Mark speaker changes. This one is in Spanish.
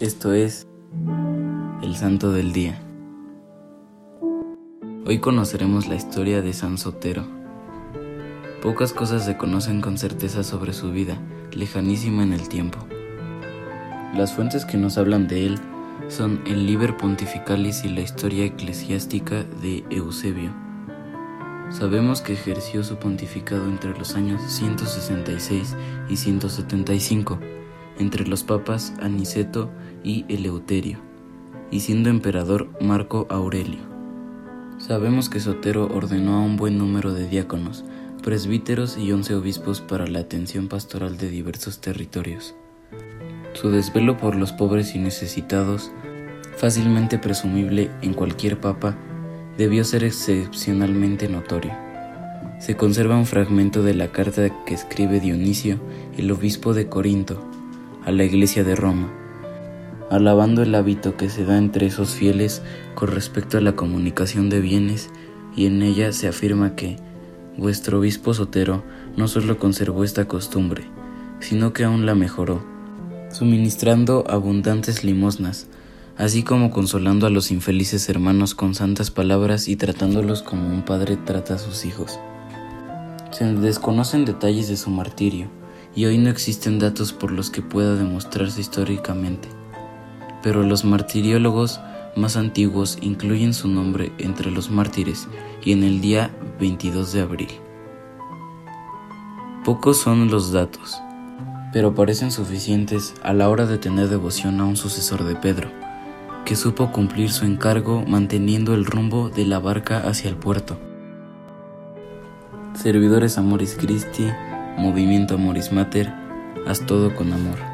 Speaker 1: Esto es el Santo del Día. Hoy conoceremos la historia de San Sotero. Pocas cosas se conocen con certeza sobre su vida, lejanísima en el tiempo. Las fuentes que nos hablan de él son el Liber Pontificalis y la historia eclesiástica de Eusebio. Sabemos que ejerció su pontificado entre los años 166 y 175 entre los papas Aniceto y Eleuterio, y siendo emperador Marco Aurelio. Sabemos que Sotero ordenó a un buen número de diáconos, presbíteros y once obispos para la atención pastoral de diversos territorios. Su desvelo por los pobres y necesitados, fácilmente presumible en cualquier papa, debió ser excepcionalmente notorio. Se conserva un fragmento de la carta que escribe Dionisio, el obispo de Corinto, a la Iglesia de Roma, alabando el hábito que se da entre esos fieles con respecto a la comunicación de bienes, y en ella se afirma que vuestro obispo Sotero no solo conservó esta costumbre, sino que aún la mejoró, suministrando abundantes limosnas, así como consolando a los infelices hermanos con santas palabras y tratándolos como un padre trata a sus hijos. Se desconocen detalles de su martirio, y hoy no existen datos por los que pueda demostrarse históricamente. Pero los martiriólogos más antiguos incluyen su nombre entre los mártires y en el día 22 de abril. Pocos son los datos, pero parecen suficientes a la hora de tener devoción a un sucesor de Pedro, que supo cumplir su encargo manteniendo el rumbo de la barca hacia el puerto. Servidores Amoris Christi, Movimiento Amoris Mater, haz todo con amor.